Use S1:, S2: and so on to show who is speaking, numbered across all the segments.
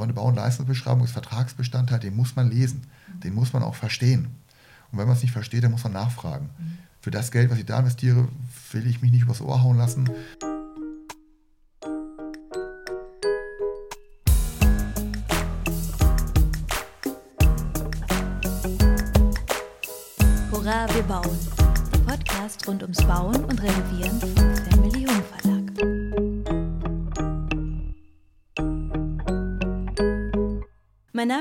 S1: aber eine Bau- und Leistungsbeschreibung ist Vertragsbestandteil, den muss man lesen, den muss man auch verstehen. Und wenn man es nicht versteht, dann muss man nachfragen. Mhm. Für das Geld, was ich da investiere, will ich mich nicht übers Ohr hauen lassen.
S2: Hurra, wir bauen. Der Podcast rund ums Bauen und Renovieren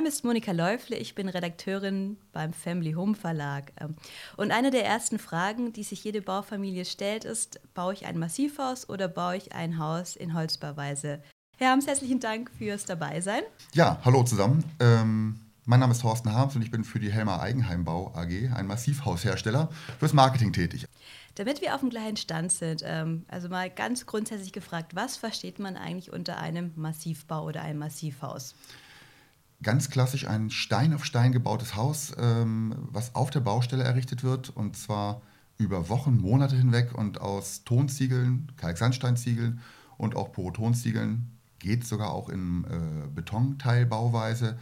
S2: ist Monika Läufle, ich bin Redakteurin beim Family Home Verlag. Ähm, und eine der ersten Fragen, die sich jede Baufamilie stellt, ist, baue ich ein Massivhaus oder baue ich ein Haus in Holzbauweise? Herr Harms, herzlichen Dank fürs Dabeisein.
S1: Ja, hallo zusammen. Ähm, mein Name ist Thorsten Harms und ich bin für die Helmer Eigenheimbau AG, ein Massivhaushersteller, fürs Marketing tätig.
S2: Damit wir auf dem gleichen Stand sind, ähm, also mal ganz grundsätzlich gefragt, was versteht man eigentlich unter einem Massivbau oder einem Massivhaus?
S1: Ganz klassisch ein Stein auf Stein gebautes Haus, ähm, was auf der Baustelle errichtet wird und zwar über Wochen, Monate hinweg und aus Tonziegeln, Kalksandsteinziegeln und auch Porotonziegeln, geht sogar auch in äh, Betonteilbauweise,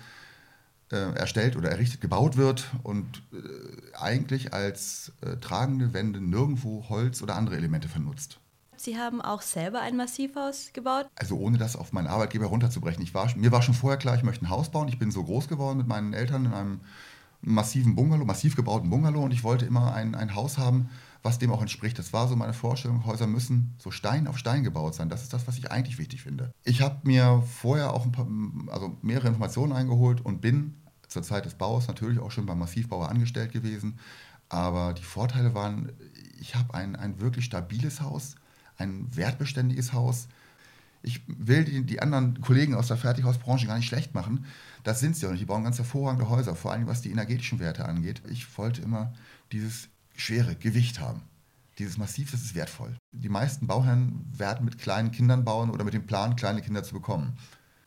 S1: äh, erstellt oder errichtet, gebaut wird und äh, eigentlich als äh, tragende Wände nirgendwo Holz oder andere Elemente vernutzt.
S2: Sie haben auch selber ein Massivhaus gebaut?
S1: Also ohne das auf meinen Arbeitgeber runterzubrechen. Ich war, mir war schon vorher klar, ich möchte ein Haus bauen. Ich bin so groß geworden mit meinen Eltern in einem massiven Bungalow, massiv gebauten Bungalow und ich wollte immer ein, ein Haus haben, was dem auch entspricht. Das war so meine Vorstellung, Häuser müssen so Stein auf Stein gebaut sein. Das ist das, was ich eigentlich wichtig finde. Ich habe mir vorher auch ein paar, also mehrere Informationen eingeholt und bin zur Zeit des Baus natürlich auch schon beim Massivbauer angestellt gewesen. Aber die Vorteile waren, ich habe ein, ein wirklich stabiles Haus, ein wertbeständiges Haus. Ich will die, die, anderen Kollegen aus der Fertighausbranche gar nicht schlecht machen. Das sind sie auch nicht. Die bauen ganz hervorragende Häuser, vor allem was die energetischen Werte angeht. Ich wollte immer dieses schwere Gewicht haben. Dieses Massiv, das ist wertvoll. Die meisten Bauherren werden mit kleinen Kindern bauen oder mit dem Plan, kleine Kinder zu bekommen.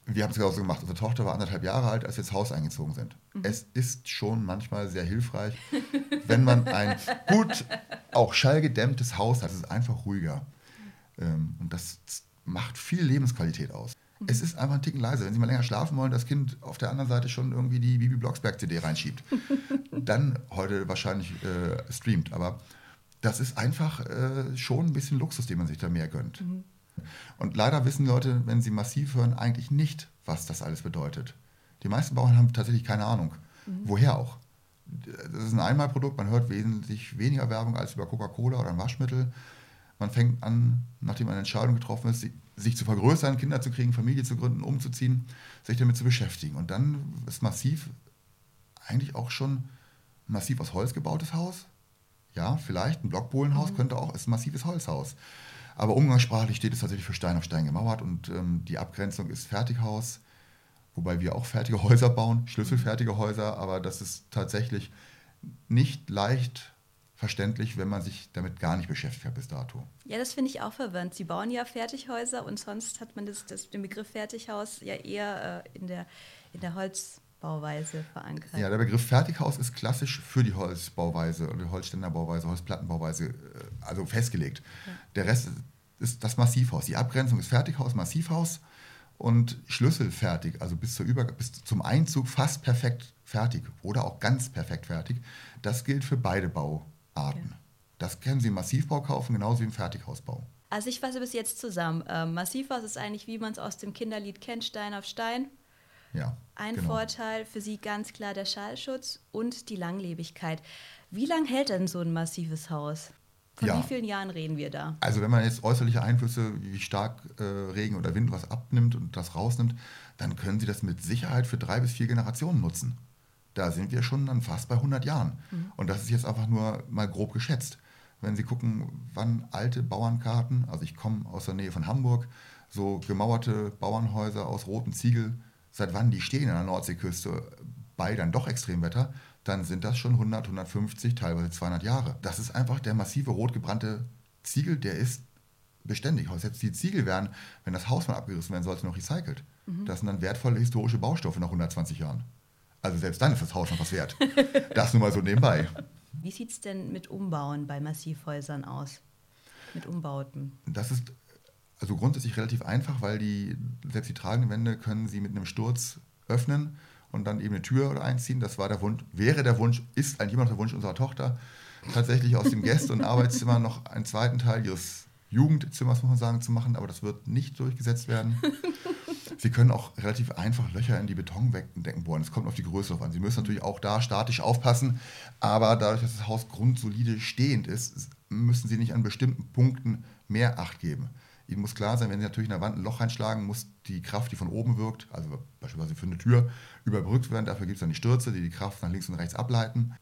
S1: Wir haben es genauso gemacht. Unsere Tochter war anderthalb Jahre alt, als wir ins Haus eingezogen sind. Mhm. Es ist schon manchmal sehr hilfreich, wenn man ein gut, auch schallgedämmtes Haus hat. Es ist einfach ruhiger. Ähm, und das macht viel Lebensqualität aus. Mhm. Es ist einfach ein Ticken leiser. Wenn Sie mal länger schlafen wollen, das Kind auf der anderen Seite schon irgendwie die Bibi Blocksberg-CD reinschiebt, dann heute wahrscheinlich äh, streamt. Aber das ist einfach äh, schon ein bisschen Luxus, den man sich da mehr gönnt. Mhm. Und leider wissen Leute, wenn sie massiv hören, eigentlich nicht, was das alles bedeutet. Die meisten Bauern haben tatsächlich keine Ahnung. Mhm. Woher auch? Das ist ein Einmalprodukt, man hört wesentlich weniger Werbung als über Coca-Cola oder ein Waschmittel. Man fängt an, nachdem eine Entscheidung getroffen ist, sich zu vergrößern, Kinder zu kriegen, Familie zu gründen, umzuziehen, sich damit zu beschäftigen. Und dann ist massiv eigentlich auch schon massiv aus Holz gebautes Haus. Ja, vielleicht ein Blockbohlenhaus mhm. könnte auch, ist ein massives Holzhaus. Aber umgangssprachlich steht es tatsächlich für Stein auf Stein gemauert und ähm, die Abgrenzung ist Fertighaus, wobei wir auch fertige Häuser bauen, schlüsselfertige Häuser, aber das ist tatsächlich nicht leicht verständlich, wenn man sich damit gar nicht beschäftigt hat bis dato.
S2: Ja, das finde ich auch verwirrend. Sie bauen ja Fertighäuser und sonst hat man das, das, den Begriff Fertighaus ja eher äh, in, der, in der Holzbauweise verankert.
S1: Ja, der Begriff Fertighaus ist klassisch für die Holzbauweise oder die Holzständerbauweise, Holzplattenbauweise äh, also festgelegt. Ja. Der Rest ist das Massivhaus. Die Abgrenzung ist Fertighaus, Massivhaus und schlüsselfertig, also bis, zur Über bis zum Einzug fast perfekt fertig oder auch ganz perfekt fertig. Das gilt für beide Bau. Arten. Okay. Das können Sie im Massivbau kaufen, genauso wie im Fertighausbau.
S2: Also ich fasse bis jetzt zusammen. Ähm, Massivhaus ist eigentlich, wie man es aus dem Kinderlied kennt, Stein auf Stein.
S1: Ja.
S2: Ein genau. Vorteil für Sie ganz klar der Schallschutz und die Langlebigkeit. Wie lange hält denn so ein massives Haus? Von ja. wie vielen Jahren reden wir da?
S1: Also wenn man jetzt äußerliche Einflüsse wie stark äh, Regen oder Wind was abnimmt und das rausnimmt, dann können Sie das mit Sicherheit für drei bis vier Generationen nutzen da sind wir schon dann fast bei 100 Jahren. Mhm. Und das ist jetzt einfach nur mal grob geschätzt. Wenn Sie gucken, wann alte Bauernkarten, also ich komme aus der Nähe von Hamburg, so gemauerte Bauernhäuser aus rotem Ziegel, seit wann die stehen an der Nordseeküste bei dann doch Extremwetter, dann sind das schon 100, 150, teilweise 200 Jahre. Das ist einfach der massive rot gebrannte Ziegel, der ist beständig. Selbst die Ziegel werden, wenn das Haus mal abgerissen werden sollte, noch recycelt. Mhm. Das sind dann wertvolle historische Baustoffe nach 120 Jahren. Also selbst dann ist das Haus noch was wert. Das nur mal so nebenbei.
S2: Wie sieht es denn mit Umbauen bei Massivhäusern aus? Mit Umbauten?
S1: Das ist Also grundsätzlich relativ einfach, weil die, selbst die tragenden Wände können Sie mit einem Sturz öffnen und dann eben eine Tür einziehen. Das war der Wunsch, wäre der Wunsch, ist eigentlich immer noch der Wunsch unserer Tochter, tatsächlich aus dem Gäste- und Arbeitszimmer noch einen zweiten Teil ihres Jugendzimmers, muss man sagen, zu machen, aber das wird nicht durchgesetzt werden. Sie können auch relativ einfach Löcher in die Betondecken bohren. Es kommt auf die Größe drauf an. Sie müssen natürlich auch da statisch aufpassen, aber dadurch, dass das Haus grundsolide stehend ist, müssen Sie nicht an bestimmten Punkten mehr Acht geben. Ihnen muss klar sein, wenn Sie natürlich in der Wand ein Loch reinschlagen, muss die Kraft, die von oben wirkt, also beispielsweise für eine Tür, überbrückt werden. Dafür gibt es dann die Stürze, die die Kraft nach links und rechts ableiten.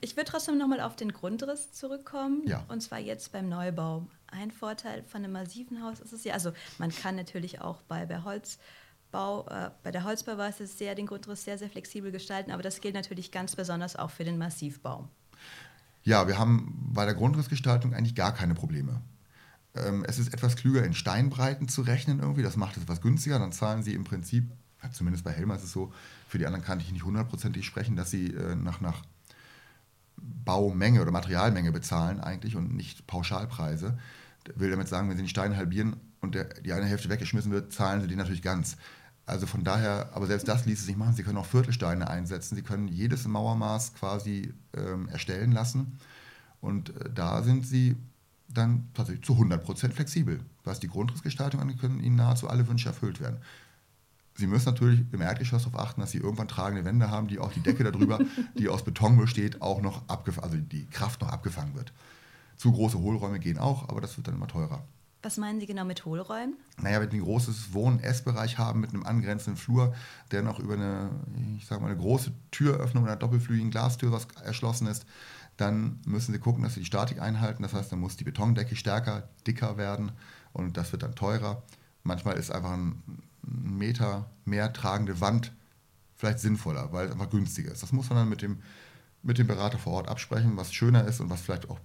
S2: Ich würde trotzdem nochmal auf den Grundriss zurückkommen.
S1: Ja.
S2: Und zwar jetzt beim Neubau. Ein Vorteil von einem massiven Haus ist es ja, also man kann natürlich auch bei, bei Holzbau, äh, bei der Holzbauweise sehr den Grundriss sehr, sehr flexibel gestalten, aber das gilt natürlich ganz besonders auch für den Massivbau.
S1: Ja, wir haben bei der Grundrissgestaltung eigentlich gar keine Probleme. Ähm, es ist etwas klüger, in Steinbreiten zu rechnen irgendwie. Das macht es etwas günstiger. Dann zahlen Sie im Prinzip, zumindest bei Helmer ist es so, für die anderen kann ich nicht hundertprozentig sprechen, dass Sie äh, nach, nach Baumenge oder Materialmenge bezahlen eigentlich und nicht Pauschalpreise. Ich will damit sagen, wenn Sie den Stein halbieren und der, die eine Hälfte weggeschmissen wird, zahlen Sie den natürlich ganz. Also von daher, aber selbst das ließe sich machen. Sie können auch Viertelsteine einsetzen. Sie können jedes Mauermaß quasi ähm, erstellen lassen. Und äh, da sind Sie dann tatsächlich zu 100% flexibel. Was die Grundrissgestaltung angeht, können Ihnen nahezu alle Wünsche erfüllt werden. Sie müssen natürlich im Erdgeschoss darauf achten, dass Sie irgendwann tragende Wände haben, die auch die Decke darüber, die aus Beton besteht, auch noch abgefangen, also die Kraft noch abgefangen wird. Zu große Hohlräume gehen auch, aber das wird dann immer teurer.
S2: Was meinen Sie genau mit Hohlräumen?
S1: Naja, wenn Sie ein großes Wohn- Essbereich haben mit einem angrenzenden Flur, der noch über eine, ich sag mal, eine große Türöffnung oder einer doppelflügigen Glastür was erschlossen ist, dann müssen Sie gucken, dass Sie die Statik einhalten. Das heißt, dann muss die Betondecke stärker, dicker werden und das wird dann teurer. Manchmal ist einfach ein Meter mehr tragende Wand vielleicht sinnvoller, weil es einfach günstiger ist. Das muss man dann mit dem, mit dem Berater vor Ort absprechen, was schöner ist und was vielleicht auch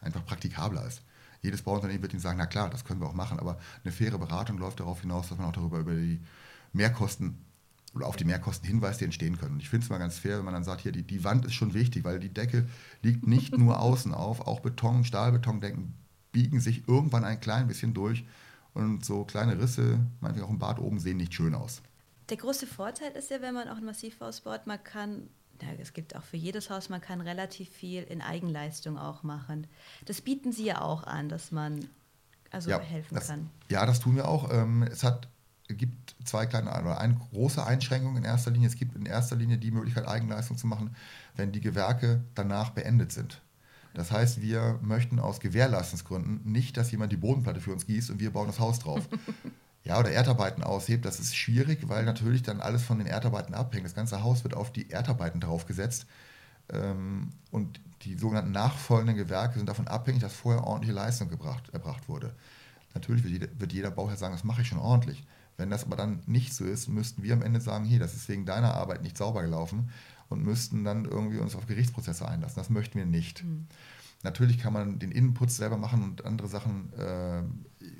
S1: einfach praktikabler ist. Jedes Bauunternehmen wird Ihnen sagen, na klar, das können wir auch machen, aber eine faire Beratung läuft darauf hinaus, dass man auch darüber über die Mehrkosten oder auf die Mehrkosten hinweist, die entstehen können. Und ich finde es mal ganz fair, wenn man dann sagt, hier, die, die Wand ist schon wichtig, weil die Decke liegt nicht nur außen auf, auch Beton, Stahlbetondecken biegen sich irgendwann ein klein bisschen durch und so kleine Risse, meinetwegen auch im Bad oben, sehen nicht schön aus.
S2: Der große Vorteil ist ja, wenn man auch ein Massivhaus baut, man kann, ja, es gibt auch für jedes Haus, man kann relativ viel in Eigenleistung auch machen. Das bieten Sie ja auch an, dass man also
S1: ja,
S2: helfen
S1: das,
S2: kann.
S1: Ja, das tun wir auch. Ähm, es hat, gibt zwei kleine oder eine große Einschränkung in erster Linie. Es gibt in erster Linie die Möglichkeit, Eigenleistung zu machen, wenn die Gewerke danach beendet sind. Das heißt, wir möchten aus Gewährleistungsgründen nicht, dass jemand die Bodenplatte für uns gießt und wir bauen das Haus drauf. ja, oder Erdarbeiten aushebt, das ist schwierig, weil natürlich dann alles von den Erdarbeiten abhängt. Das ganze Haus wird auf die Erdarbeiten draufgesetzt. Ähm, und die sogenannten nachfolgenden Gewerke sind davon abhängig, dass vorher ordentliche Leistung gebracht, erbracht wurde. Natürlich wird jeder, wird jeder Bauherr sagen, das mache ich schon ordentlich. Wenn das aber dann nicht so ist, müssten wir am Ende sagen, hier, das ist wegen deiner Arbeit nicht sauber gelaufen und müssten dann irgendwie uns auf Gerichtsprozesse einlassen. Das möchten wir nicht. Mhm. Natürlich kann man den Innenputz selber machen und andere Sachen, äh,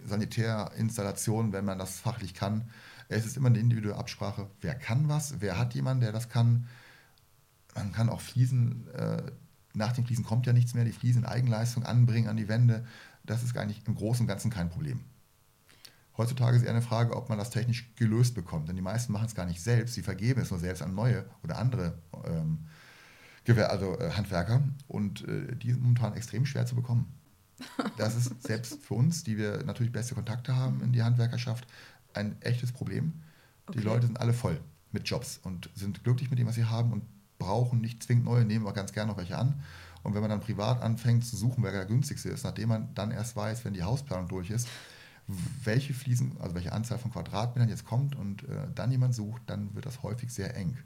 S1: Sanitärinstallationen, wenn man das fachlich kann. Es ist immer eine individuelle Absprache, wer kann was, wer hat jemanden, der das kann. Man kann auch Fliesen, äh, nach den Fliesen kommt ja nichts mehr, die Fliesen in Eigenleistung anbringen an die Wände. Das ist eigentlich im Großen und Ganzen kein Problem. Heutzutage ist eher eine Frage, ob man das technisch gelöst bekommt. Denn die meisten machen es gar nicht selbst, sie vergeben es nur selbst an neue oder andere ähm, Gewehr, also äh, Handwerker. Und äh, die sind momentan extrem schwer zu bekommen. Das ist selbst für uns, die wir natürlich beste Kontakte haben in die Handwerkerschaft, ein echtes Problem. Okay. Die Leute sind alle voll mit Jobs und sind glücklich mit dem, was sie haben und brauchen nicht zwingend neue, nehmen aber ganz gerne noch welche an. Und wenn man dann privat anfängt zu suchen, wer der günstigste ist, nachdem man dann erst weiß, wenn die Hausplanung durch ist, welche Fliesen, also welche Anzahl von Quadratmetern jetzt kommt und äh, dann jemand sucht, dann wird das häufig sehr eng.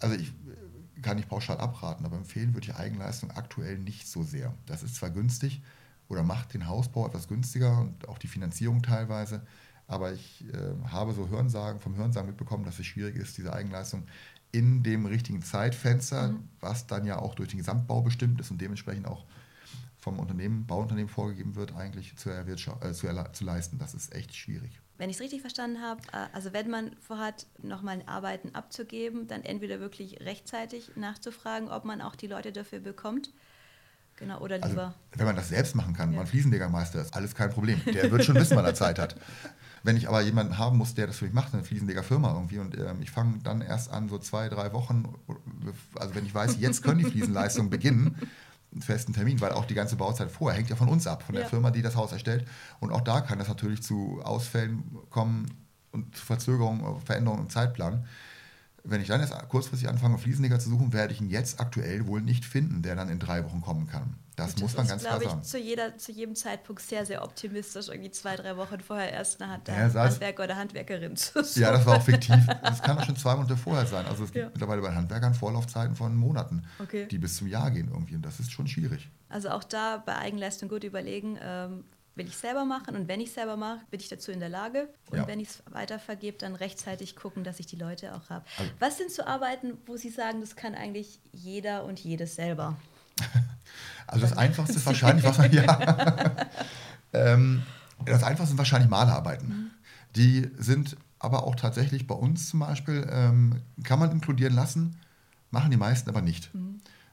S1: Also ich äh, kann nicht pauschal abraten, aber empfehlen würde ich Eigenleistung aktuell nicht so sehr. Das ist zwar günstig oder macht den Hausbau etwas günstiger und auch die Finanzierung teilweise, aber ich äh, habe so Hörensagen, vom Hörensagen mitbekommen, dass es schwierig ist, diese Eigenleistung in dem richtigen Zeitfenster, mhm. was dann ja auch durch den Gesamtbau bestimmt ist und dementsprechend auch vom Unternehmen, Bauunternehmen vorgegeben wird, eigentlich zu, äh, zu, zu leisten. Das ist echt schwierig.
S2: Wenn ich es richtig verstanden habe, äh, also wenn man vorhat, nochmal Arbeiten abzugeben, dann entweder wirklich rechtzeitig nachzufragen, ob man auch die Leute dafür bekommt. Genau, oder
S1: Also,
S2: lieber.
S1: wenn man das selbst machen kann,
S2: Ja.
S1: man Fliesenlegermeister ist, alles kein Problem. Der wird schon wissen, wann er Zeit hat. Wenn ich aber jemanden haben muss, der das für mich macht, eine Fliesenlegerfirma irgendwie, und ähm, ich fange dann erst an, so zwei, drei Wochen, also wenn ich weiß, jetzt können die Fliesenleistungen beginnen, einen festen Termin, weil auch die ganze Bauzeit vorher hängt ja von uns ab, von der
S2: Ja.
S1: Firma, die das Haus erstellt. Und auch da kann es natürlich zu Ausfällen kommen und zu Verzögerungen, Veränderungen im Zeitplan. Wenn ich dann jetzt kurzfristig anfange, Fliesenleger zu suchen, werde ich ihn jetzt aktuell wohl nicht finden, der dann in drei Wochen kommen kann. Das muss man
S2: ist,
S1: ganz klar
S2: glaube
S1: sagen.
S2: ich, zu, jeder, zu jedem Zeitpunkt sehr, sehr optimistisch, irgendwie zwei, drei Wochen vorher erst eine Hand,
S1: Ja,
S2: Handwerker oder Handwerkerin zu suchen.
S1: Ja, das war auch fiktiv. Das kann auch schon zwei Monate vorher sein. Also es gibt
S2: Ja.
S1: mittlerweile bei Handwerkern Vorlaufzeiten von Monaten,
S2: Okay.
S1: die bis zum Jahr gehen irgendwie. Und das ist schon schwierig.
S2: Also auch da bei Eigenleistung gut überlegen, ähm, will ich selber machen und wenn ich selber mache, bin ich dazu in der Lage. Und
S1: Ja.
S2: wenn ich es weitervergebe, dann rechtzeitig gucken, dass ich die Leute auch habe.
S1: Also-
S2: Was sind so Arbeiten, wo Sie sagen, das kann eigentlich jeder und jedes selber?
S1: Also das Einfachste ist wahrscheinlich, was man ja. ähm, das Einfachste sind wahrscheinlich Malerarbeiten. Die sind aber auch tatsächlich bei uns zum Beispiel, ähm, kann man inkludieren lassen, machen die meisten aber nicht.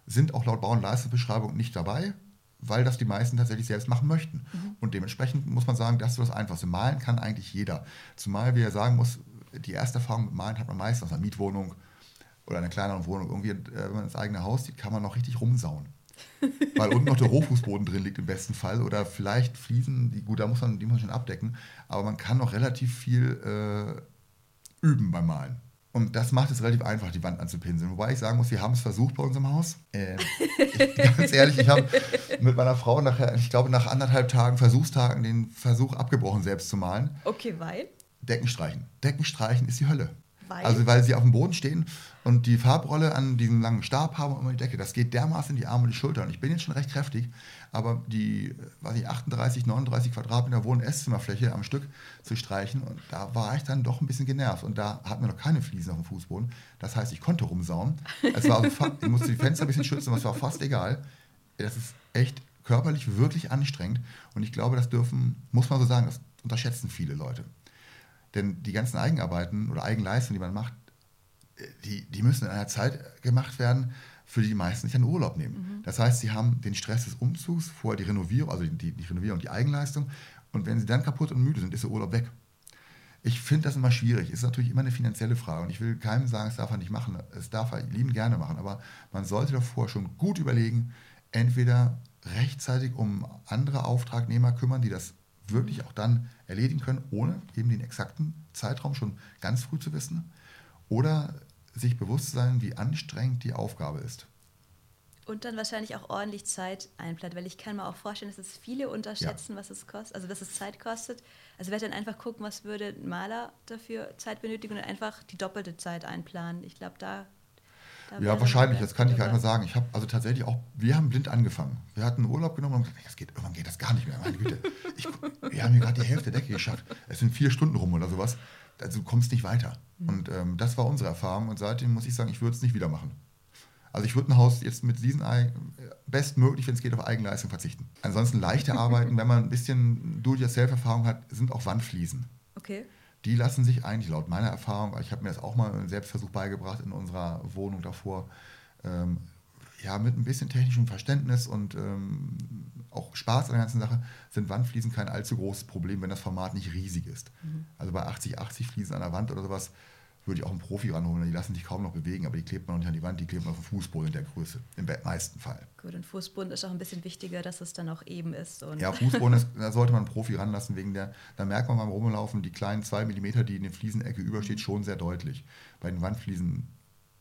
S1: Sind auch laut Bau- und Leistungsbeschreibung nicht dabei, weil das die meisten tatsächlich selbst machen möchten. Und dementsprechend muss man sagen, das ist so das Einfachste. Malen kann eigentlich jeder. Zumal, wie er sagen muss, die erste Erfahrung mit Malen hat man meistens aus einer Mietwohnung oder einer kleineren Wohnung. Irgendwie, äh, wenn man ins eigene Haus sieht, kann man noch richtig rumsauen. Weil unten noch der Rohfußboden drin liegt im besten Fall oder vielleicht Fliesen, die, gut, da muss man, die muss man schon abdecken, aber man kann noch relativ viel äh, üben beim Malen. Und das macht es relativ einfach, die Wand anzupinseln. Wobei ich sagen muss, wir haben es versucht bei uns im Haus. Äh, ich, ganz ehrlich, ich habe mit meiner Frau nachher, ich glaube nach anderthalb Tagen Versuchstagen den Versuch abgebrochen, selbst zu malen.
S2: Okay, weil?
S1: Decken streichen. Decken streichen ist die Hölle.
S2: Weil?
S1: Also weil sie auf dem Boden stehen und die Farbrolle an diesem langen Stab haben und immer die Decke. Das geht dermaßen in die Arme und die Schultern. Ich bin jetzt schon recht kräftig, aber die, weiß ich, 38, 39 Quadratmeter Wohn- Esszimmerfläche am Stück zu streichen, und da war ich dann doch ein bisschen genervt. Und da hatten wir noch keine Fliesen auf dem Fußboden. Das heißt, ich konnte rumsauen. Es war also ich musste die Fenster ein bisschen schützen, aber es war fast egal. Das ist echt körperlich wirklich anstrengend. Und ich glaube, das dürfen, muss man so sagen, das unterschätzen viele Leute. Denn die ganzen Eigenarbeiten oder Eigenleistungen, die man macht, die, die müssen in einer Zeit gemacht werden, für die die meisten sich einen Urlaub nehmen. Das heißt, sie haben den Stress des Umzugs, vorher die Renovierung, also die, die Renovierung und die Eigenleistung. Und wenn sie dann kaputt und müde sind, ist der Urlaub weg. Ich finde das immer schwierig. Es ist natürlich immer eine finanzielle Frage. Und ich will keinem sagen, es darf er nicht machen. Es darf er lieben gerne machen. Aber man sollte davor schon gut überlegen, entweder rechtzeitig um andere Auftragnehmer kümmern, die das wirklich auch dann erledigen können, ohne eben den exakten Zeitraum schon ganz früh zu wissen. Oder sich bewusst sein, wie anstrengend die Aufgabe ist.
S2: Und dann wahrscheinlich auch ordentlich Zeit einplant, weil ich kann mir auch vorstellen, dass es viele unterschätzen, was es kostet, also dass es Zeit kostet. Also werde dann einfach gucken, was würde ein Maler dafür Zeit benötigen und einfach die doppelte Zeit einplanen. Ich glaube, da, da
S1: Ja, wahrscheinlich, das kann ich gar nicht mehr sagen. Ich habe also tatsächlich auch, wir haben blind angefangen. Wir hatten Urlaub genommen und haben gesagt, das geht, irgendwann geht das gar nicht mehr. Meine Güte, ich, wir haben hier gerade die Hälfte der Decke geschafft. Es sind vier Stunden rum oder sowas. Also du kommst nicht weiter. Und ähm, das war unsere Erfahrung und seitdem muss ich sagen, ich würde es nicht wieder machen. Also ich würde ein Haus jetzt mit diesen Ei- bestmöglich, wenn es geht, auf Eigenleistung verzichten. Ansonsten leichte Arbeiten, wenn man ein bisschen Do-it-yourself-Erfahrung hat, sind auch Wandfliesen.
S2: Okay.
S1: Die lassen sich eigentlich laut meiner Erfahrung, ich habe mir das auch mal im Selbstversuch beigebracht in unserer Wohnung davor, ähm, ja, mit ein bisschen technischem Verständnis und ähm, auch Spaß an der ganzen Sache sind Wandfliesen kein allzu großes Problem, wenn das Format nicht riesig ist. Also bei 80, 80 Fliesen an der Wand oder sowas würde ich auch einen Profi ranholen, die lassen sich kaum noch bewegen, aber die klebt man noch nicht an die Wand, die klebt man auf dem Fußboden in der Größe, im meisten Fall.
S2: Gut, und Fußboden ist auch ein bisschen wichtiger, dass es dann auch eben ist.
S1: Ja, Fußboden, ist, da sollte man einen Profi ranlassen, wegen der, da merkt man beim Rumlaufen die kleinen 2 mm, die in der Fliesenecke übersteht, schon sehr deutlich. Bei den Wandfliesen,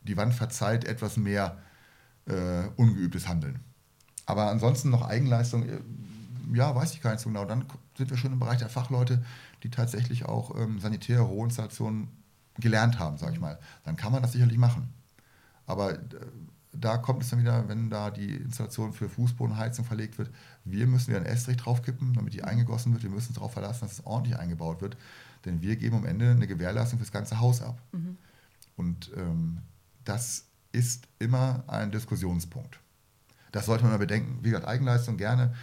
S1: die Wand verzeiht etwas mehr äh, ungeübtes Handeln. Aber ansonsten noch Eigenleistung, äh, ja, weiß ich gar nicht so genau. Dann sind wir schon im Bereich der Fachleute, die tatsächlich auch ähm, sanitäre Rohinstallationen gelernt haben, sage ich mal. Dann kann man das sicherlich machen. Aber äh, da kommt es dann wieder, wenn da die Installation für Fußbodenheizung verlegt wird, wir müssen wieder einen Estrich draufkippen, damit die eingegossen wird. Wir müssen uns darauf verlassen, dass es ordentlich eingebaut wird. Denn wir geben am Ende eine Gewährleistung für das ganze Haus ab. Und ähm, das ist immer ein Diskussionspunkt. Das sollte man mal bedenken. Wie gesagt, Eigenleistung gerne.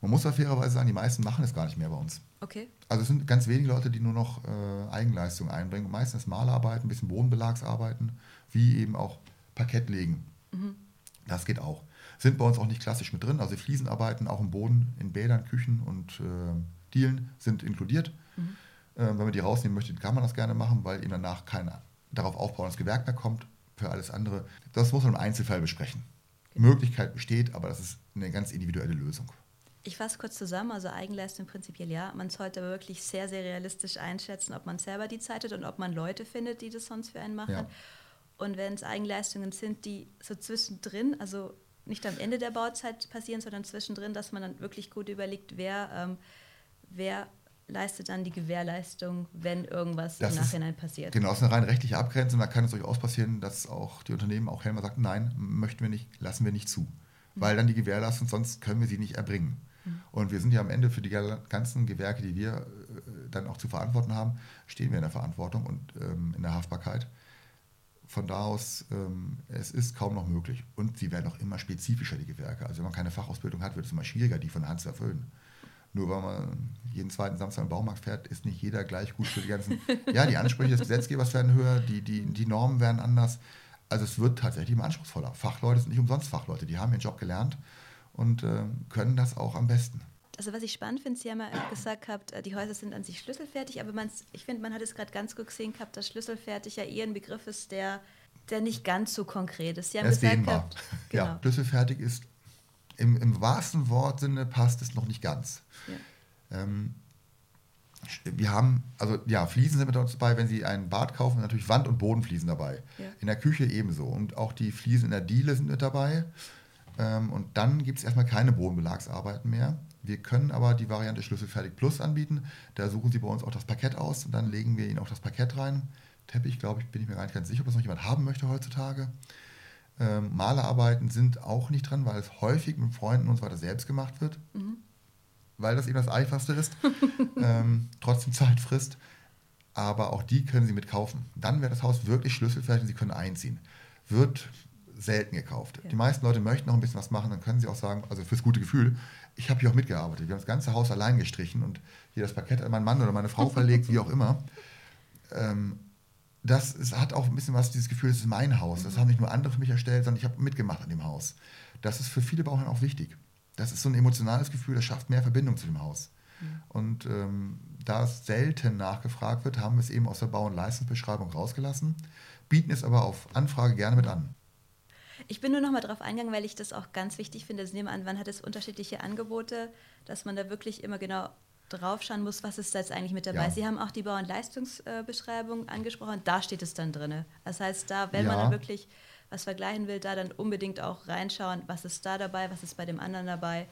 S1: Man muss aber fairerweise sagen, die meisten machen es gar nicht mehr bei uns.
S2: Okay.
S1: Also es sind ganz wenige Leute, die nur noch äh, Eigenleistung einbringen. Meistens Malarbeiten, ein bisschen Bodenbelagsarbeiten, wie eben auch Parkett legen. Das geht auch. Sind bei uns auch nicht klassisch mit drin. Also Fliesenarbeiten auch im Boden, in Bädern, Küchen und äh, Dielen sind inkludiert. Mhm. Äh, wenn man die rausnehmen möchte, kann man das gerne machen, weil eben danach keiner darauf aufbauen, dass Gewerk mehr kommt. Für alles andere, das muss man im Einzelfall besprechen. Genau. Möglichkeit besteht, aber das ist eine ganz individuelle Lösung.
S2: Ich fasse kurz zusammen, also Eigenleistung prinzipiell ja. Man sollte aber wirklich sehr, sehr realistisch einschätzen, ob man selber die Zeit hat und ob man Leute findet, die das sonst für einen machen. Ja. Und wenn es Eigenleistungen sind, die so zwischendrin, also nicht am Ende der Bauzeit passieren, sondern zwischendrin, dass man dann wirklich gut überlegt, wer, ähm, wer leistet dann die Gewährleistung, wenn irgendwas das im Nachhinein ist, passiert.
S1: Genau, das ist eine rein rechtliche Abgrenzung. Da kann es durchaus passieren, dass auch die Unternehmen, auch Helmer sagt, nein, möchten wir nicht, lassen wir nicht zu. Mhm. Weil dann die Gewährleistung, sonst können wir sie nicht erbringen. Mhm. Und wir sind ja am Ende für die ganzen Gewerke, die wir äh, dann auch zu verantworten haben, stehen wir in der Verantwortung und ähm, in der Haftbarkeit. Von da aus, ähm, es ist kaum noch möglich. Und sie werden auch immer spezifischer, die Gewerke. Also wenn man keine Fachausbildung hat, wird es immer schwieriger, die von der Hand zu erfüllen. Nur weil man jeden zweiten Samstag im Baumarkt fährt, ist nicht jeder gleich gut für die ganzen. ja, die Ansprüche des Gesetzgebers werden höher, die, die, die Normen werden anders. Also es wird tatsächlich immer anspruchsvoller. Fachleute sind nicht umsonst Fachleute, die haben ihren Job gelernt und äh, können das auch am besten.
S2: Also was ich spannend finde, Sie haben ja gesagt gehabt, äh, die Häuser sind an sich schlüsselfertig, aber ich finde, man hat es gerade ganz gut gesehen gehabt, dass schlüsselfertig ja eher ein Begriff ist, der, der nicht ganz so konkret ist.
S1: Sie haben gesagt gehabt, genau. Ja, schlüsselfertig ist im, im wahrsten Wortsinne passt es noch nicht ganz. Ja. Ähm, wir haben, also ja, Fliesen sind mit uns dabei. Wenn Sie ein Bad kaufen, natürlich Wand- und Bodenfliesen dabei. Ja. In der Küche ebenso. Und auch die Fliesen in der Diele sind mit dabei. Ähm, und dann gibt es erstmal keine Bodenbelagsarbeiten mehr. Wir können aber die Variante Schlüsselfertig Plus anbieten. Da suchen Sie bei uns auch das Parkett aus und dann legen wir Ihnen auch das Parkett rein. Teppich, glaube ich, bin ich mir gar nicht ganz sicher, ob das noch jemand haben möchte heutzutage. Ähm, Malerarbeiten sind auch nicht dran, weil es häufig mit Freunden und so weiter selbst gemacht wird, mhm. weil das eben das Einfachste ist, ähm, trotzdem Zeit frisst. Aber auch die können Sie mitkaufen. Dann wäre das Haus wirklich schlüsselfertig und Sie können einziehen. Wird selten gekauft. Ja. Die meisten Leute möchten noch ein bisschen was machen, dann können sie auch sagen, also fürs gute Gefühl, ich habe hier auch mitgearbeitet. Wir haben das ganze Haus allein gestrichen und hier das Parkett an meinen Mann oder meine Frau verlegt, wie auch immer. Ähm, das ist, hat auch ein bisschen was, dieses Gefühl, das ist mein Haus. Das haben nicht nur andere für mich erstellt, sondern ich habe mitgemacht an dem Haus. Das ist für viele Bauherren auch wichtig. Das ist so ein emotionales Gefühl, das schafft mehr Verbindung zu dem Haus. Mhm. Und ähm, da es selten nachgefragt wird, haben wir es eben aus der Bau- und Leistungsbeschreibung rausgelassen, bieten es aber auf Anfrage gerne mit an.
S2: Ich bin nur noch mal darauf eingegangen, weil ich das auch ganz wichtig finde. Also nehmen an, wann hat es unterschiedliche Angebote, dass man da wirklich immer genau draufschauen muss, was ist da jetzt eigentlich mit dabei. Ja. Sie haben auch die Bau- und Leistungsbeschreibung angesprochen, da steht es dann drin. Das heißt, da, wenn ja. man dann wirklich was vergleichen will, da dann unbedingt auch reinschauen, was ist da dabei, was ist bei dem anderen dabei.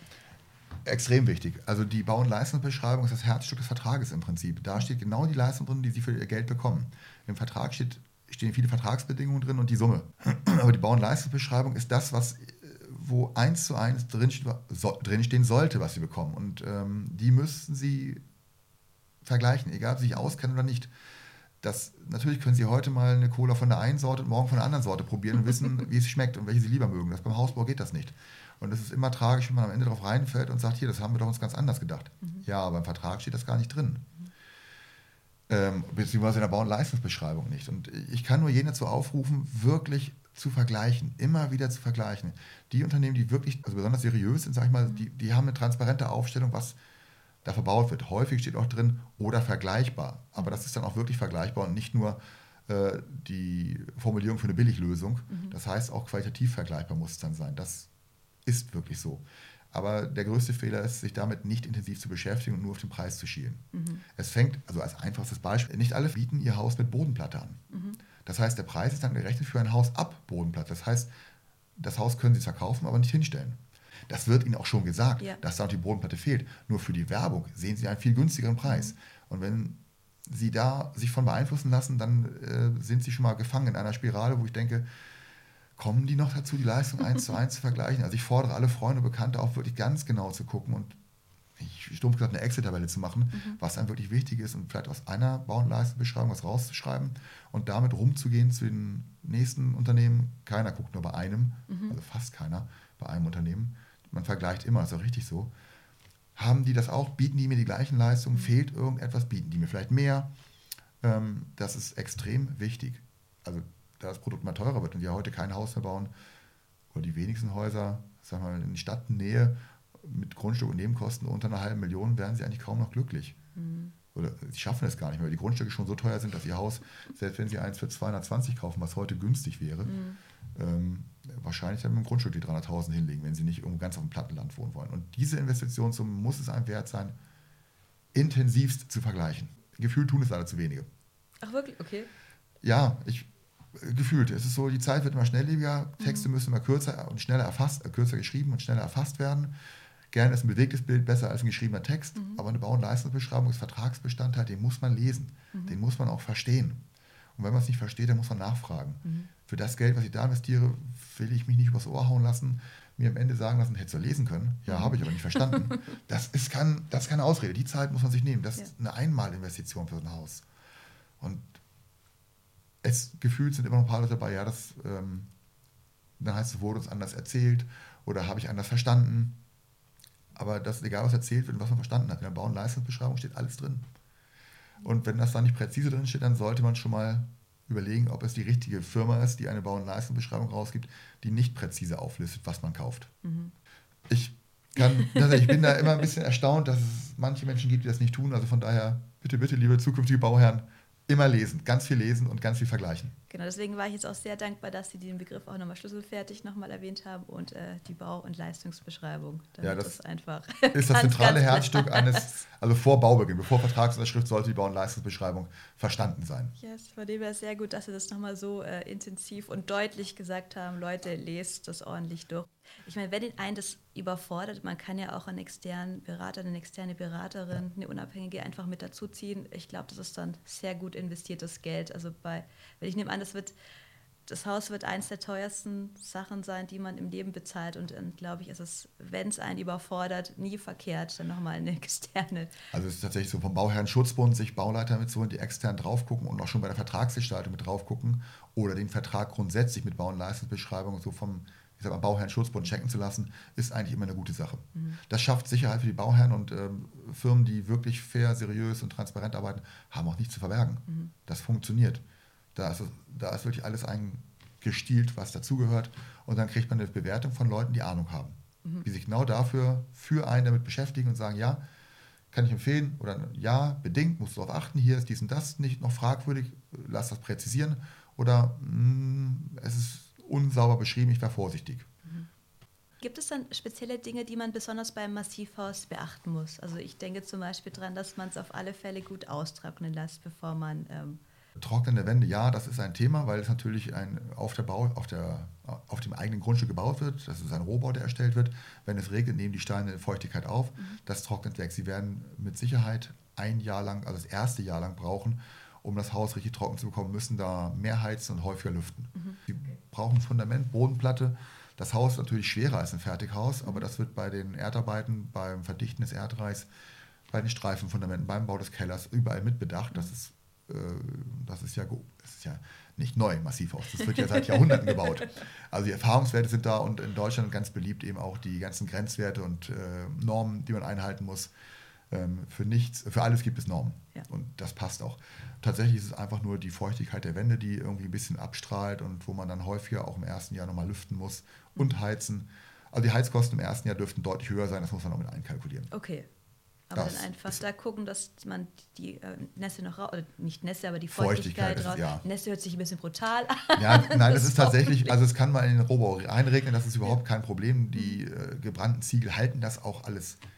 S1: Extrem wichtig. Also die Bau- und Leistungsbeschreibung ist das Herzstück des Vertrages im Prinzip. Da steht genau die Leistung drin, die Sie für Ihr Geld bekommen. Im Vertrag steht, stehen viele Vertragsbedingungen drin und die Summe. Aber die Bau- und Leistungsbeschreibung ist das, was wo eins zu eins drinstehen so, drin sollte, was sie bekommen. Und ähm, die müssten sie vergleichen, egal ob sie sich auskennen oder nicht. Das, natürlich können Sie heute mal eine Cola von der einen Sorte und morgen von der anderen Sorte probieren und wissen, wie es schmeckt und welche Sie lieber mögen. Das beim Hausbau geht das nicht. Und es ist immer tragisch, wenn man am Ende darauf reinfällt und sagt, hier, das haben wir doch uns ganz anders gedacht. Mhm. Ja, aber im Vertrag steht das gar nicht drin. Ähm, beziehungsweise in der Bau- und Leistungsbeschreibung nicht. Und ich kann nur jene dazu aufrufen, wirklich zu vergleichen, immer wieder zu vergleichen. Die Unternehmen, die wirklich, also besonders seriös sind, sag ich mal, die, die haben eine transparente Aufstellung, was da verbaut wird. Häufig steht auch drin oder vergleichbar. Aber das ist dann auch wirklich vergleichbar und nicht nur äh, die Formulierung für eine Billiglösung. Mhm. Das heißt, auch qualitativ vergleichbar muss es dann sein. Das ist wirklich so. Aber der größte Fehler ist, sich damit nicht intensiv zu beschäftigen und nur auf den Preis zu schielen. Mhm. Es fängt, also als einfachstes Beispiel, nicht alle bieten ihr Haus mit Bodenplatte an. Mhm. Das heißt, der Preis ist dann gerechnet für ein Haus ab Bodenplatte. Das heißt, das Haus können Sie verkaufen, aber nicht hinstellen. Das wird Ihnen auch schon gesagt, ja. dass da die Bodenplatte fehlt. Nur für die Werbung sehen Sie einen viel günstigeren Preis. Mhm. Und wenn Sie da sich von beeinflussen lassen, dann äh, sind Sie schon mal gefangen in einer Spirale, wo ich denke, kommen die noch dazu, die Leistung eins zu eins zu vergleichen? Also ich fordere alle Freunde und Bekannte auf, wirklich ganz genau zu gucken und ich stumpf gesagt, eine Excel-Tabelle zu machen, mhm. was einem wirklich wichtig ist und vielleicht aus einer Bau- und Leistungsbeschreibung was rauszuschreiben und damit rumzugehen zu den nächsten Unternehmen. Keiner guckt nur bei einem, mhm. also fast keiner bei einem Unternehmen. Man vergleicht immer, ist auch richtig so. Haben die das auch? Bieten die mir die gleichen Leistungen? Mhm. Fehlt irgendetwas? Bieten die mir vielleicht mehr? Ähm, das ist extrem wichtig. Also, da das Produkt mal teurer wird und wir heute kein Haus mehr bauen, oder die wenigsten Häuser, sagen wir mal, in Stadtnähe mit Grundstück und Nebenkosten unter einer halben Million wären sie eigentlich kaum noch glücklich. Mhm. Oder sie schaffen es gar nicht mehr, weil die Grundstücke schon so teuer sind, dass ihr Haus, selbst wenn sie eins für 220 kaufen, was heute günstig wäre, mhm. ähm, wahrscheinlich dann mit dem Grundstück die 300.000 hinlegen, wenn sie nicht irgendwo ganz auf dem Plattenland wohnen wollen. Und diese Investitionssumme muss es einem wert sein, intensivst zu vergleichen. Gefühlt tun es leider zu wenige.
S2: Ach wirklich? Okay.
S1: Ja, ich, gefühlt. Es ist so, die Zeit wird immer schnelllebiger, Texte mhm. müssen immer kürzer und schneller erfasst, äh, kürzer geschrieben und schneller erfasst werden. Gerne ist ein bewegtes Bild besser als ein geschriebener Text, mhm. aber eine Bau- und Leistungsbeschreibung ist Vertragsbestandteil, den muss man lesen, mhm. den muss man auch verstehen. Und wenn man es nicht versteht, dann muss man nachfragen. Mhm. Für das Geld, was ich da investiere, will ich mich nicht übers Ohr hauen lassen, mir am Ende sagen lassen, hättest du lesen können. Ja, mhm. habe ich aber nicht verstanden. das, ist kein, das ist keine Ausrede. Die Zeit muss man sich nehmen. Das ja. ist eine Einmalinvestition für ein Haus. Und es gefühlt sind immer noch ein paar Leute dabei, ja, das, ähm, dann heißt es, wurde uns anders erzählt oder habe ich anders verstanden. Aber das ist egal, was erzählt wird und was man verstanden hat. In der Bau- und Leistungsbeschreibung steht alles drin. Und wenn das da nicht präzise drin steht, dann sollte man schon mal überlegen, ob es die richtige Firma ist, die eine Bau- und Leistungsbeschreibung rausgibt, die nicht präzise auflistet, was man kauft. Mhm. Ich, kann, also ich bin da immer ein bisschen erstaunt, dass es manche Menschen gibt, die das nicht tun. Also von daher, bitte, bitte, liebe zukünftige Bauherren, immer lesen, ganz viel lesen und ganz viel vergleichen.
S2: Genau, deswegen war ich jetzt auch sehr dankbar, dass Sie den Begriff auch nochmal schlüsselfertig nochmal erwähnt haben und äh, die Bau- und Leistungsbeschreibung.
S1: Ja, das, das einfach ist das zentrale Herzstück eines, also vor Baubeginn, bevor Vertragsunterschrift sollte die Bau- und Leistungsbeschreibung verstanden sein.
S2: Yes, von dem her sehr gut, dass Sie das nochmal so äh, intensiv und deutlich gesagt haben. Leute, lest das ordentlich durch. Ich meine, wenn den einen das überfordert, man kann ja auch einen externen Berater, eine externe Beraterin, eine unabhängige einfach mit dazuziehen. Ich glaube, das ist dann sehr gut investiertes Geld. Also bei, wenn ich nehme an, das wird das Haus wird eins der teuersten Sachen sein, die man im Leben bezahlt. Und dann glaube ich, ist es, wenn es einen überfordert, nie verkehrt, dann nochmal eine externe.
S1: Also es ist tatsächlich so vom Bauherrn Schutzbund, sich Bauleiter mitzuholen, die extern drauf gucken und auch schon bei der Vertragsgestaltung mit drauf gucken oder den Vertrag grundsätzlich mit Bau- und Leistungsbeschreibung so vom ich sag mal, Bauherrn Schutzbund checken zu lassen, ist eigentlich immer eine gute Sache. Mhm. Das schafft Sicherheit für die Bauherren und ähm, Firmen, die wirklich fair, seriös und transparent arbeiten, haben auch nichts zu verbergen. Mhm. Das funktioniert. Da ist, da ist wirklich alles eingestielt, was dazugehört. Und dann kriegt man eine Bewertung von Leuten, die Ahnung haben. Mhm. Die sich genau dafür für einen damit beschäftigen und sagen, ja, kann ich empfehlen oder ja, bedingt, musst du darauf achten, hier ist dies und das nicht noch fragwürdig, lass das präzisieren oder mh, mm, es ist unsauber beschrieben, ich war vorsichtig. Mhm.
S2: Gibt es dann spezielle Dinge, die man besonders beim Massivhaus beachten muss? Also ich denke zum Beispiel daran, dass man es auf alle Fälle gut austrocknen lässt, bevor man ähm,
S1: Trocknende Wände, ja, das ist ein Thema, weil es natürlich ein, auf, der Bau, auf, der, auf dem eigenen Grundstück gebaut wird. Das ist ein Rohbau, der erstellt wird. Wenn es regnet, nehmen die Steine Feuchtigkeit auf. Mhm. Das trocknet weg. Sie werden mit Sicherheit ein Jahr lang, also das erste Jahr lang brauchen, um das Haus richtig trocken zu bekommen, müssen da mehr heizen und häufiger lüften. Mhm. Sie brauchen Fundament, Bodenplatte. Das Haus ist natürlich schwerer als ein Fertighaus, aber das wird bei den Erdarbeiten, beim Verdichten des Erdreichs, bei den Streifenfundamenten, beim Bau des Kellers überall mitbedacht. Das ist äh, das ist ja, das ist ja nicht neu, Massivhaus. Das wird ja seit Jahrhunderten gebaut. Also die Erfahrungswerte sind da und in Deutschland ganz beliebt eben auch die ganzen Grenzwerte und äh, Normen, die man einhalten muss. Ähm, für nichts, für alles gibt es Normen. Ja. Und das passt auch. Tatsächlich ist es einfach nur die Feuchtigkeit der Wände, die irgendwie ein bisschen abstrahlt und wo man dann häufiger auch im ersten Jahr nochmal lüften muss und heizen. Also die Heizkosten im ersten Jahr dürften deutlich höher sein, das muss man auch mit einkalkulieren.
S2: Okay, aber das dann einfach da gucken, dass man die äh, Nässe noch raus, oder nicht Nässe, aber die Feuchtigkeit, Feuchtigkeit raus. Ja. Nässe hört sich ein bisschen brutal an.
S1: Ja, nein, das, ist tatsächlich, also es kann mal in den Rohbau einregnen, das ist überhaupt kein Problem. Die äh, gebrannten Ziegel halten das auch alles mhm.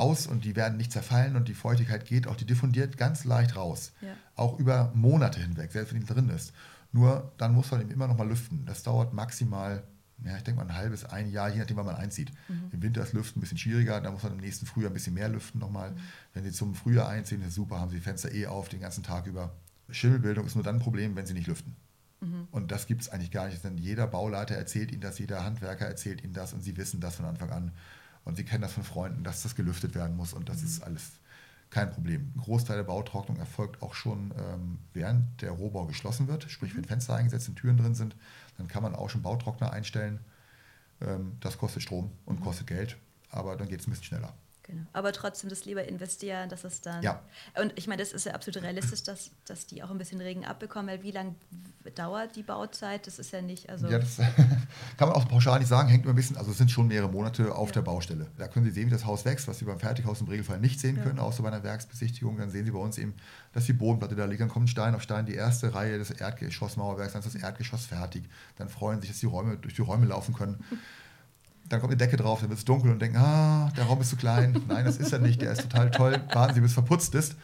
S1: Aus und die werden nicht zerfallen und die Feuchtigkeit geht auch, die diffundiert ganz leicht raus. Ja. Auch über Monate hinweg, selbst wenn die drin ist. Nur dann muss man eben immer noch mal lüften. Das dauert maximal ja, ich denke mal ein halbes, ein Jahr, je nachdem, wann man einzieht. Mhm. Im Winter ist Lüften ein bisschen schwieriger, da muss man im nächsten Frühjahr ein bisschen mehr lüften nochmal. Mhm. Wenn Sie zum Frühjahr einziehen, ist super, haben Sie die Fenster eh auf den ganzen Tag über. Schimmelbildung ist nur dann ein Problem, wenn Sie nicht lüften. Mhm. Und das gibt es eigentlich gar nicht, denn jeder Bauleiter erzählt Ihnen das, jeder Handwerker erzählt Ihnen das und Sie wissen das von Anfang an. Und Sie kennen das von Freunden, dass das gelüftet werden muss und das mhm. ist alles kein Problem. Ein Großteil der Bautrocknung erfolgt auch schon, ähm, während der Rohbau geschlossen wird, sprich, wenn mhm. Fenster eingesetzt sind, Türen drin sind, dann kann man auch schon Bautrockner einstellen. Ähm, das kostet Strom und mhm. kostet Geld, aber dann geht es ein bisschen schneller.
S2: Genau. Aber trotzdem das lieber investieren, dass es dann.
S1: Ja.
S2: Und ich meine, das ist ja absolut realistisch, dass, dass die auch ein bisschen Regen abbekommen, weil wie lange dauert die Bauzeit? Das ist ja nicht. Also
S1: ja, das kann man auch pauschal nicht sagen, hängt immer ein bisschen, also es sind schon mehrere Monate auf ja. der Baustelle. Da können Sie sehen, wie das Haus wächst, was Sie beim Fertighaus im Regelfall nicht sehen ja. können, außer bei einer Werksbesichtigung. Dann sehen Sie bei uns eben, dass die Bodenplatte da liegt, dann kommt Stein auf Stein, die erste Reihe des Erdgeschossmauerwerks, dann ist das Erdgeschoss fertig. Dann freuen sich, dass die Räume durch die Räume laufen können. dann kommt eine Decke drauf, dann wird es dunkel und denken, ah, der Raum ist zu klein. Nein, das ist er nicht, der ist total toll. Warten Sie, bis es verputzt ist.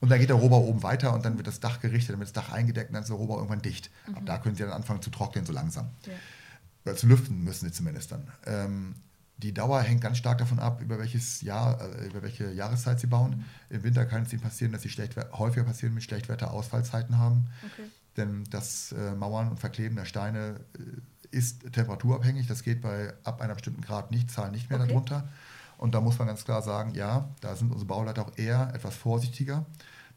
S1: Und dann geht der Rohbau oben weiter und dann wird das Dach gerichtet, dann wird das Dach eingedeckt und dann ist der Rohbau irgendwann dicht. Mhm. Ab da können Sie dann anfangen zu trocknen, so langsam. Ja. Oder zu lüften müssen Sie zumindest dann. Ähm, die Dauer hängt ganz stark davon ab, über welches Jahr, äh, über welche Jahreszeit Sie bauen. Mhm. Im Winter kann es Ihnen passieren, dass Sie schlecht, häufiger passieren mit Schlechtwetter-Ausfallzeiten haben. Okay. Denn das äh, Mauern und Verkleben der Steine äh, ist temperaturabhängig. Das geht bei ab einer bestimmten Grad nicht, Zahlen nicht mehr okay. darunter. Und da muss man ganz klar sagen, ja, da sind unsere Bauleiter auch eher etwas vorsichtiger,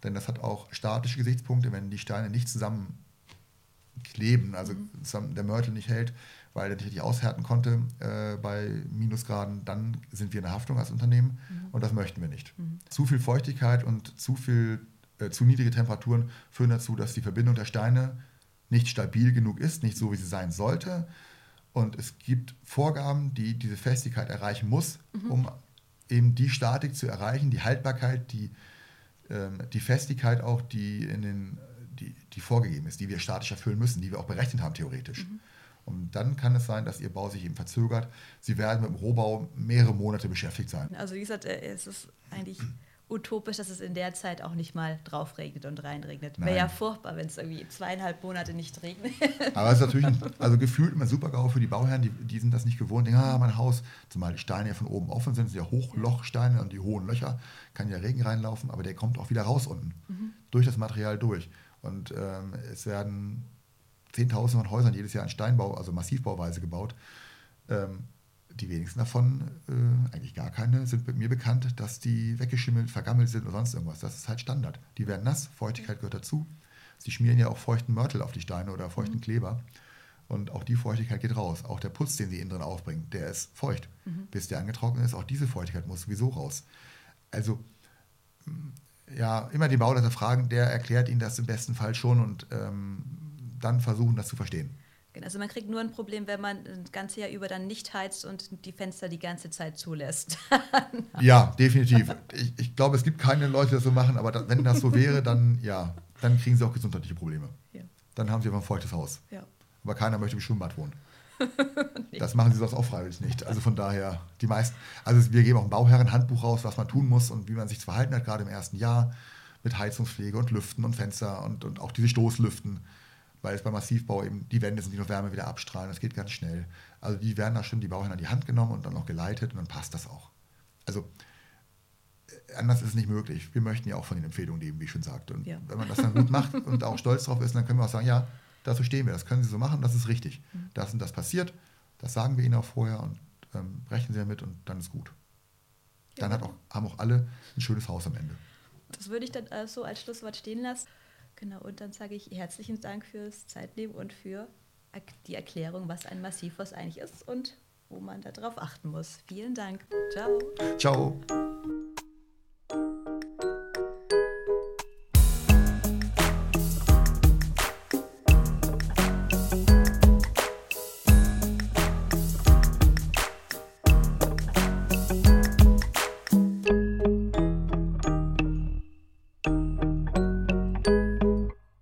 S1: denn das hat auch statische Gesichtspunkte, wenn die Steine nicht zusammen kleben, also mhm. der Mörtel nicht hält, weil er nicht aushärten konnte äh, bei Minusgraden, dann sind wir in der Haftung als Unternehmen mhm. und das möchten wir nicht. Mhm. Zu viel Feuchtigkeit und zu viel äh, zu niedrige Temperaturen führen dazu, dass die Verbindung der Steine nicht stabil genug ist, nicht so, wie sie sein sollte. Und es gibt Vorgaben, die diese Festigkeit erreichen muss, mhm. um eben die Statik zu erreichen, die Haltbarkeit, die, ähm, die Festigkeit auch, die, in den, die, die vorgegeben ist, die wir statisch erfüllen müssen, die wir auch berechnet haben theoretisch. Mhm. Und dann kann es sein, dass Ihr Bau sich eben verzögert. Sie werden mit dem Rohbau mehrere Monate beschäftigt sein.
S2: Also wie gesagt, äh, es ist eigentlich utopisch, dass es in der Zeit auch nicht mal drauf regnet und reinregnet. Wäre ja furchtbar, wenn es irgendwie zweieinhalb Monate nicht regnet.
S1: Aber es ist natürlich, ein, also gefühlt immer super GAU für die Bauherren, die, die sind das nicht gewohnt. Denken, ah, mein Haus, zumal die Steine ja von oben offen sind, sind ja Hochlochsteine und die hohen Löcher, kann ja Regen reinlaufen, aber der kommt auch wieder raus unten, mhm. durch das Material durch. Und ähm, es werden Zehntausende von Häusern jedes Jahr in Steinbau, also Massivbauweise gebaut. Ähm, die wenigsten davon, äh, eigentlich gar keine, sind mir bekannt, dass die weggeschimmelt, vergammelt sind oder sonst irgendwas. Das ist halt Standard. Die werden nass, Feuchtigkeit gehört dazu. Sie schmieren ja auch feuchten Mörtel auf die Steine oder feuchten mhm. Kleber. Und auch die Feuchtigkeit geht raus. Auch der Putz, den sie innen drin aufbringen, der ist feucht. Mhm. Bis der angetrocknet ist, auch diese Feuchtigkeit muss sowieso raus. Also, mm, ja, immer die Bauleiter fragen, der erklärt ihnen das im besten Fall schon und ähm, dann versuchen, das zu verstehen.
S2: Genau, also man kriegt nur ein Problem, wenn man das ganze Jahr über dann nicht heizt und die Fenster die ganze Zeit zulässt.
S1: ja, definitiv. Ich, ich, glaube, es gibt keine Leute, die das so machen, aber da, wenn das so wäre, dann ja, dann kriegen sie auch gesundheitliche Probleme. Ja. Dann haben sie aber ein feuchtes Haus. Ja. Aber keiner möchte im Schwimmbad wohnen. nee. Das machen sie sonst auch freiwillig nicht. Also von daher, die meisten, also wir geben auch ein Bauherrenhandbuch raus, was man tun muss und wie man sich zu verhalten hat, gerade im ersten Jahr mit Heizungspflege und Lüften und Fenster und, und auch diese Stoßlüften weil es beim Massivbau eben die Wände sind, die noch Wärme wieder abstrahlen. Das geht ganz schnell. Also die werden da schon die Bauherren an die Hand genommen und dann noch geleitet und dann passt das auch. Also äh, anders ist es nicht möglich. Wir möchten ja auch von den Empfehlungen leben, wie ich schon sagte. Und ja. wenn man das dann gut macht und auch stolz drauf ist, dann können wir auch sagen, ja, dazu stehen wir, das können Sie so machen, das ist richtig. Mhm. Das und das passiert, das sagen wir Ihnen auch vorher und ähm, rechnen Sie damit und dann ist gut. Dann ja. auch, haben auch alle ein schönes Haus am Ende.
S2: Das würde ich dann äh, so als Schlusswort stehen lassen. Genau, und dann sage ich herzlichen Dank fürs Zeitnehmen und für die Erklärung, was ein Massivhaus eigentlich ist und wo man darauf achten muss. Vielen Dank. Ciao.
S1: Ciao.